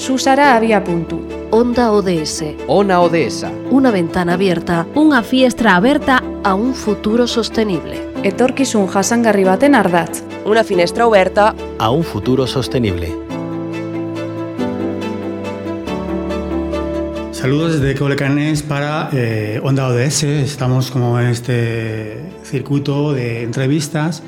Susara había punto. Onda ODS. Ona ODS. Una ventana abierta Unha fiestra aberta a un futuro sostenible. Etorkizun jasangarri baten ardatz. Una finestra oberta a un futuro sostenible. Saludos desde Colecanes para eh, Onda ODS. Estamos como en este circuito de entrevistas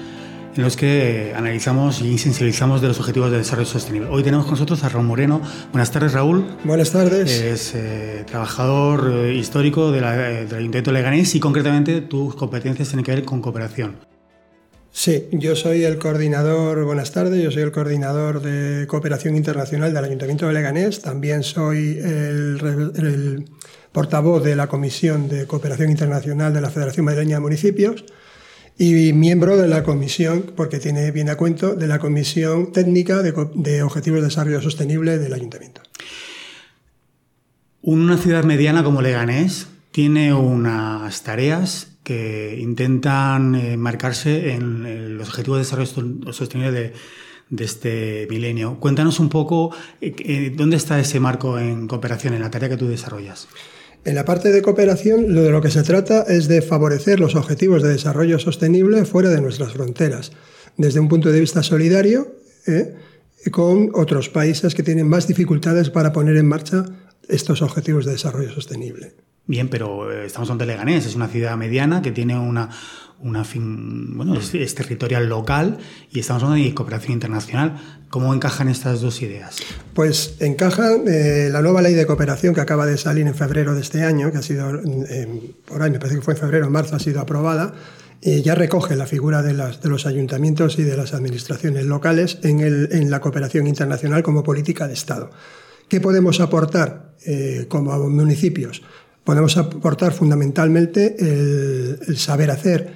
en los que analizamos y sensibilizamos de los objetivos de desarrollo sostenible. Hoy tenemos con nosotros a Raúl Moreno. Buenas tardes, Raúl. Buenas tardes. Es eh, trabajador eh, histórico de la, del Ayuntamiento de Leganés y concretamente tus competencias tienen que ver con cooperación. Sí, yo soy el coordinador, buenas tardes, yo soy el coordinador de cooperación internacional del Ayuntamiento de Leganés, también soy el, el portavoz de la Comisión de Cooperación Internacional de la Federación Madrileña de Municipios y miembro de la comisión, porque tiene bien a cuento, de la Comisión Técnica de, Objetivos de Desarrollo Sostenible del Ayuntamiento. Una ciudad mediana como Leganés tiene unas tareas que intentan eh, marcarse en, los objetivos de desarrollo sostenible de, de este milenio. Cuéntanos un poco eh, eh, dónde está ese marco en cooperación, en la tarea que tú desarrollas. En la parte de cooperación, lo de lo que se trata es de favorecer los objetivos de desarrollo sostenible fuera de nuestras fronteras, desde un punto de vista solidario, ¿eh? con otros países que tienen más dificultades para poner en marcha estos objetivos de desarrollo sostenible. Bien, pero eh, estamos ante Leganés, es una ciudad mediana que tiene una, una fin, bueno, es, es, territorial local y estamos hablando de cooperación internacional. ¿Cómo encajan estas dos ideas? Pues encajan eh, la nueva ley de cooperación que acaba de salir en febrero de este año, que ha sido, eh, por ahí me parece que fue en febrero o marzo, ha sido aprobada, y ya recoge la figura de, las, de, los ayuntamientos y de las administraciones locales en, el, en, la cooperación internacional como política de Estado. ¿Qué podemos aportar eh, como municipios? Podemos aportar fundamentalmente el, el saber hacer,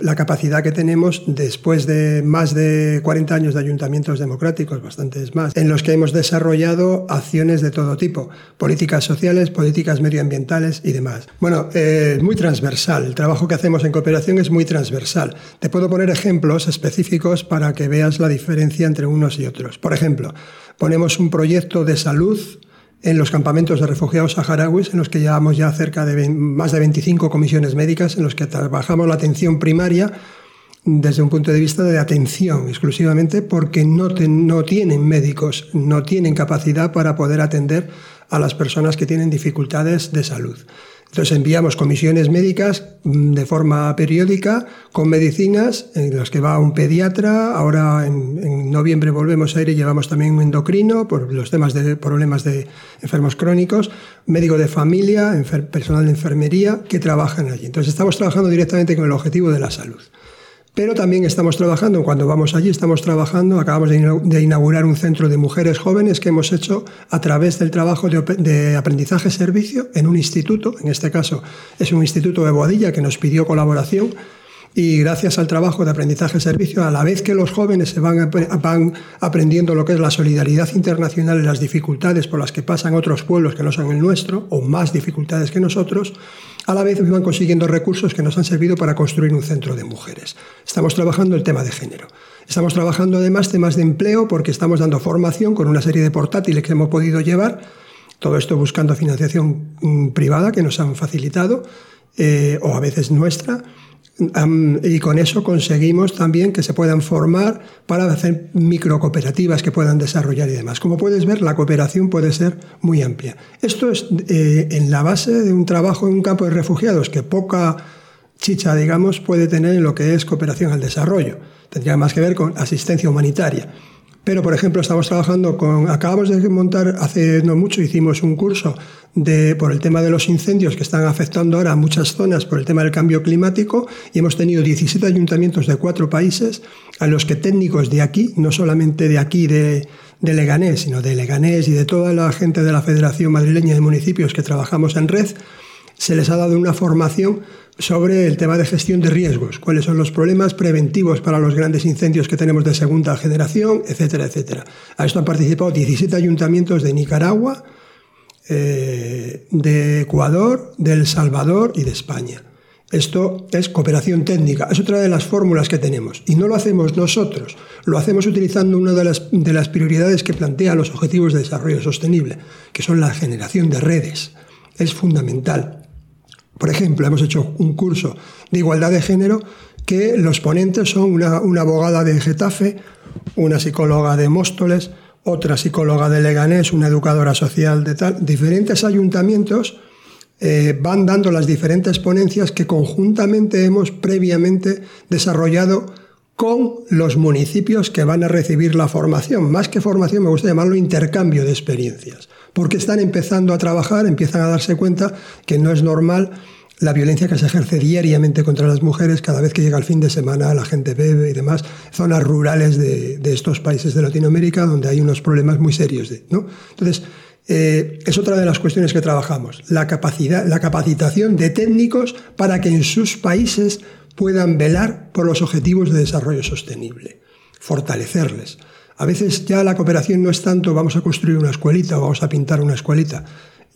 la capacidad que tenemos después de más de 40 años de ayuntamientos democráticos, bastantes más, en los que hemos desarrollado acciones de todo tipo, políticas sociales, políticas medioambientales y demás. Bueno, es eh, muy transversal, el trabajo que hacemos en cooperación es muy transversal. Te puedo poner ejemplos específicos para que veas la diferencia entre unos y otros. Por ejemplo, ponemos un proyecto de salud en los campamentos de refugiados saharauis, en los que llevamos ya cerca de más de 25 comisiones médicas, en los que trabajamos la atención primaria desde un punto de vista de atención exclusivamente, porque no, no tienen médicos, no tienen capacidad para poder atender a las personas que tienen dificultades de salud. Entonces enviamos comisiones médicas de forma periódica con medicinas en las que va un pediatra. Ahora en, en, noviembre volvemos a ir y llevamos también un endocrino por los temas de problemas de enfermos crónicos, médico de familia, personal de enfermería que trabajan allí. Entonces estamos trabajando directamente con el objetivo de la salud. Pero también estamos trabajando, cuando vamos allí, estamos trabajando, acabamos de inaugurar un centro de mujeres jóvenes que hemos hecho a través del trabajo de, de aprendizaje-servicio en un instituto, en este caso es un instituto de Boadilla que nos pidió colaboración y gracias al trabajo de aprendizaje-servicio, a la vez que los jóvenes se van, aprendiendo lo que es la solidaridad internacional y las dificultades por las que pasan otros pueblos que no son el nuestro, o más dificultades que nosotros, a la vez van consiguiendo recursos que nos han servido para construir un centro de mujeres. Estamos trabajando el tema de género. Estamos trabajando además temas de empleo porque estamos dando formación con una serie de portátiles que hemos podido llevar, todo esto buscando financiación mm, privada que nos han facilitado, eh, o a veces nuestra, Y con eso conseguimos también que se puedan formar para hacer microcooperativas que puedan desarrollar y demás. Como puedes ver, la cooperación puede ser muy amplia. Esto es eh, en la base de un trabajo en un campo de refugiados que poca chicha, digamos, puede tener en lo que es cooperación al desarrollo. Tendría más que ver con asistencia humanitaria. Pero, por ejemplo, estamos trabajando con, acabamos de montar hace no mucho, hicimos un curso de, por el tema de los incendios que están afectando ahora a muchas zonas por el tema del cambio climático y hemos tenido 17 ayuntamientos de cuatro países a los que técnicos de aquí, no solamente de aquí, de, de Leganés, sino de Leganés y de toda la gente de la Federación Madrileña de Municipios que trabajamos en red, se les ha dado una formación sobre el tema de gestión de riesgos, cuáles son los problemas preventivos para los grandes incendios que tenemos de segunda generación, etcétera, etcétera. A esto han participado 17 ayuntamientos de Nicaragua, eh, de Ecuador, de El Salvador y de España. Esto es cooperación técnica, es otra de las fórmulas que tenemos. Y no lo hacemos nosotros, lo hacemos utilizando una de las, de las prioridades que plantean los Objetivos de Desarrollo Sostenible, que son la generación de redes. Es fundamental. Por ejemplo, hemos hecho un curso de igualdad de género que los ponentes son una, abogada de Getafe, una psicóloga de Móstoles, otra psicóloga de Leganés, una educadora social de tal. Diferentes ayuntamientos eh, van dando las diferentes ponencias que conjuntamente hemos previamente desarrollado con los municipios que van a recibir la formación. Más que formación, me gusta llamarlo intercambio de experiencias, porque están empezando a trabajar, empiezan a darse cuenta que no es normal la violencia que se ejerce diariamente contra las mujeres cada vez que llega el fin de semana, la gente bebe y demás, zonas rurales de, estos países de Latinoamérica donde hay unos problemas muy serios. ¿no? Entonces, eh, es otra de las cuestiones que trabajamos, la, capacidad, la capacitación de técnicos para que en sus países puedan velar por los objetivos de desarrollo sostenible, fortalecerles. A veces ya la cooperación no es tanto vamos a construir una escuelita o vamos a pintar una escuelita.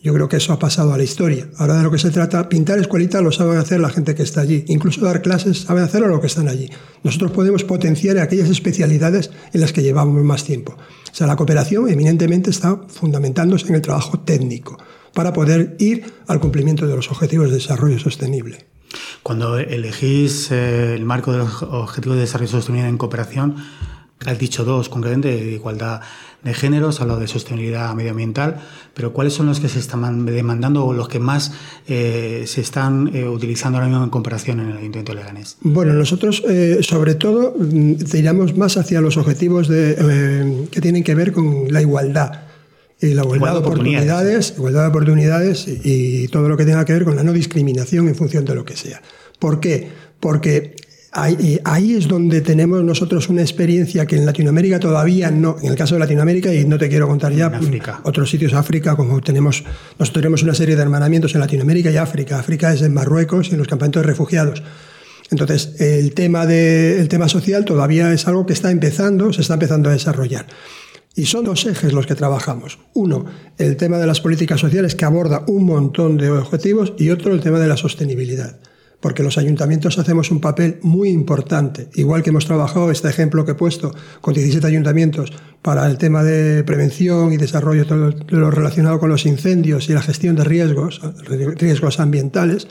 Yo creo que eso ha pasado a la historia. Ahora de lo que se trata, pintar escuelitas lo saben hacer la gente que está allí. Incluso dar clases saben hacerlo lo que están allí. Nosotros podemos potenciar aquellas especialidades en las que llevamos más tiempo. O sea, la cooperación eminentemente está fundamentándose en el trabajo técnico para poder ir al cumplimiento de los objetivos de desarrollo sostenible. Cuando elegís eh, el marco de los objetivos de desarrollo sostenible en cooperación, has dicho dos, concretamente de igualdad de género, has hablado de sostenibilidad medioambiental, pero ¿cuáles son los que se están demandando o los que más eh, se están eh, utilizando ahora mismo en comparación en el Ayuntamiento de Leganés? Bueno, nosotros eh, sobre todo mm, tiramos más hacia los objetivos de, que tienen que ver con la igualdad. Y la igualdad, de oportunidades, igualdad de oportunidades y todo lo que tenga que ver con la no discriminación en función de lo que sea. ¿Por qué? Porque Ahí, es donde tenemos nosotros una experiencia que en Latinoamérica todavía no, en el caso de Latinoamérica, y no te quiero contar ya otros sitios África, como tenemos, nosotros tenemos una serie de hermanamientos en Latinoamérica y África. África es en Marruecos y en los campamentos de refugiados. Entonces, el tema, de, el tema social todavía es algo que está empezando, se está empezando a desarrollar. Y son dos ejes los que trabajamos. Uno, el tema de las políticas sociales que aborda un montón de objetivos y otro, el tema de la sostenibilidad porque los ayuntamientos hacemos un papel muy importante. Igual que hemos trabajado este ejemplo que he puesto con 17 ayuntamientos para el tema de prevención y desarrollo, todo lo relacionado con los incendios y la gestión de riesgos, riesgos ambientales,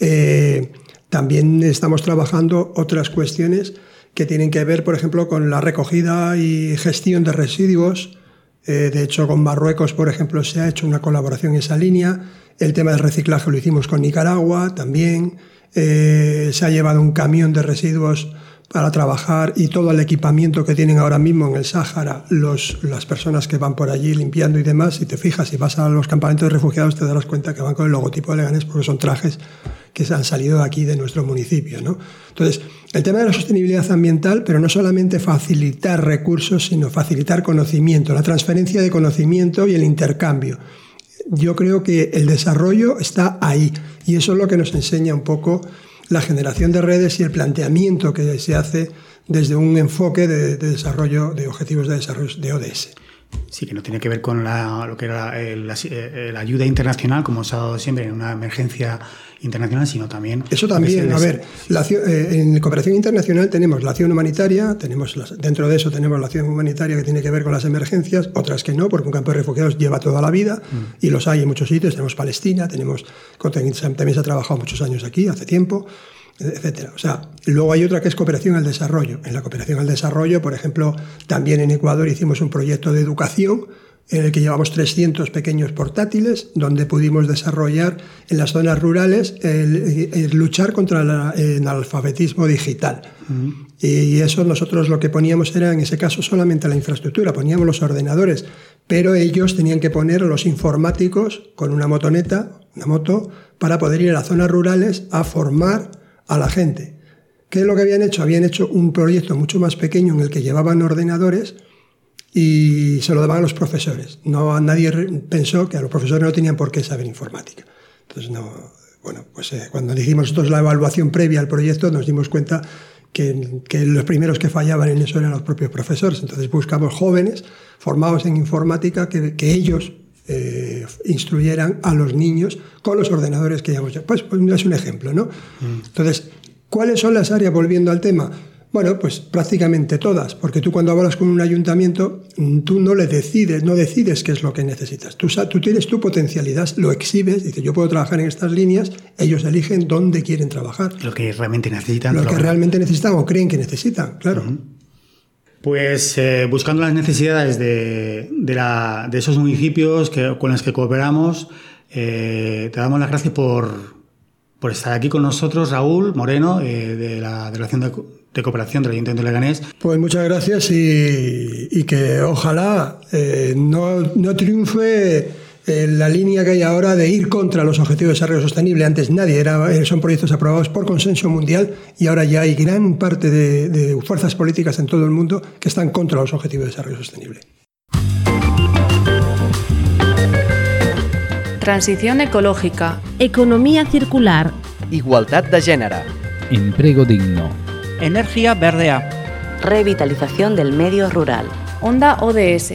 eh, también estamos trabajando otras cuestiones que tienen que ver, por ejemplo, con la recogida y gestión de residuos. Eh, de hecho, con Marruecos, por ejemplo, se ha hecho una colaboración en esa línea el tema del reciclaje lo hicimos con Nicaragua también. Eh, se ha llevado un camión de residuos para trabajar y todo el equipamiento que tienen ahora mismo en el Sáhara, los, las personas que van por allí limpiando y demás, si te fijas, si vas a los campamentos de refugiados te darás cuenta que van con el logotipo de Leganés porque son trajes que se han salido aquí de nuestro municipio. ¿no? Entonces, el tema de la sostenibilidad ambiental, pero no solamente facilitar recursos, sino facilitar conocimiento, la transferencia de conocimiento y el intercambio yo creo que el desarrollo está ahí y eso es lo que nos enseña un poco la generación de redes y el planteamiento que se hace desde un enfoque de, desarrollo de objetivos de desarrollo de ODS. Sí, que no tiene que ver con lo que era la, ayuda internacional, como se ha dado siempre en una emergencia internacional, sino también... Eso también, a ver, eh, en cooperación internacional tenemos la acción humanitaria, tenemos dentro de eso tenemos la acción humanitaria que tiene que ver con las emergencias, otras que no, porque un campo de refugiados lleva toda la vida mm. y los hay en muchos sitios, tenemos Palestina, tenemos, también se ha trabajado muchos años aquí, hace tiempo, etcétera. O sea, luego hay otra que es cooperación al desarrollo. En la cooperación al desarrollo, por ejemplo, también en Ecuador hicimos un proyecto de educación en el que llevamos 300 pequeños portátiles, donde pudimos desarrollar en las zonas rurales el, luchar contra el analfabetismo digital. Y eso nosotros lo que poníamos era, en ese caso, solamente la infraestructura, poníamos los ordenadores, pero ellos tenían que poner los informáticos con una motoneta, una moto, para poder ir a las zonas rurales a formar a la gente. ¿Qué es lo que habían hecho? Habían hecho un proyecto mucho más pequeño en el que llevaban ordenadores y se lo daban a los profesores. No, nadie pensó que a los profesores no tenían por qué saber informática. Entonces, no, bueno, pues eh, cuando dijimos nosotros la evaluación previa al proyecto, nos dimos cuenta que, que, los primeros que fallaban en eso eran los propios profesores. Entonces buscamos jóvenes formados en informática que, que ellos eh, instruyeran a los niños con los ordenadores que ya hemos... Pues, pues es un ejemplo, ¿no? Mm. Entonces, ¿cuáles son las áreas, volviendo al tema? Bueno, pues prácticamente todas, porque tú cuando hablas con un ayuntamiento, mm, tú no le decides, no decides qué es lo que necesitas. Tú, tú tienes tu potencialidad, lo exhibes, dices, yo puedo trabajar en estas líneas, ellos eligen dónde quieren trabajar. Lo que realmente necesitan. Lo que realmente necesitan o creen que necesitan, claro. Pues eh, buscando las necesidades de, de, la, de esos municipios que, con los que cooperamos, eh, te damos las gracias por, por, estar aquí con nosotros, Raúl Moreno, eh, de la Delegación de, de, Cooperación del Ayuntamiento de Leganés. Pues muchas gracias y, y que ojalá eh, no, no triunfe la línea que hay ahora de ir contra los objetivos de desarrollo sostenible. Antes nadie era, eh, son proyectos aprobados por consenso mundial y ahora ya hay gran parte de, de fuerzas políticas en todo el mundo que están contra los objetivos de desarrollo sostenible. Transición ecológica. Economía circular. Igualdad de género. Empleo digno. Energía verdea. Revitalización del medio rural. Onda ODS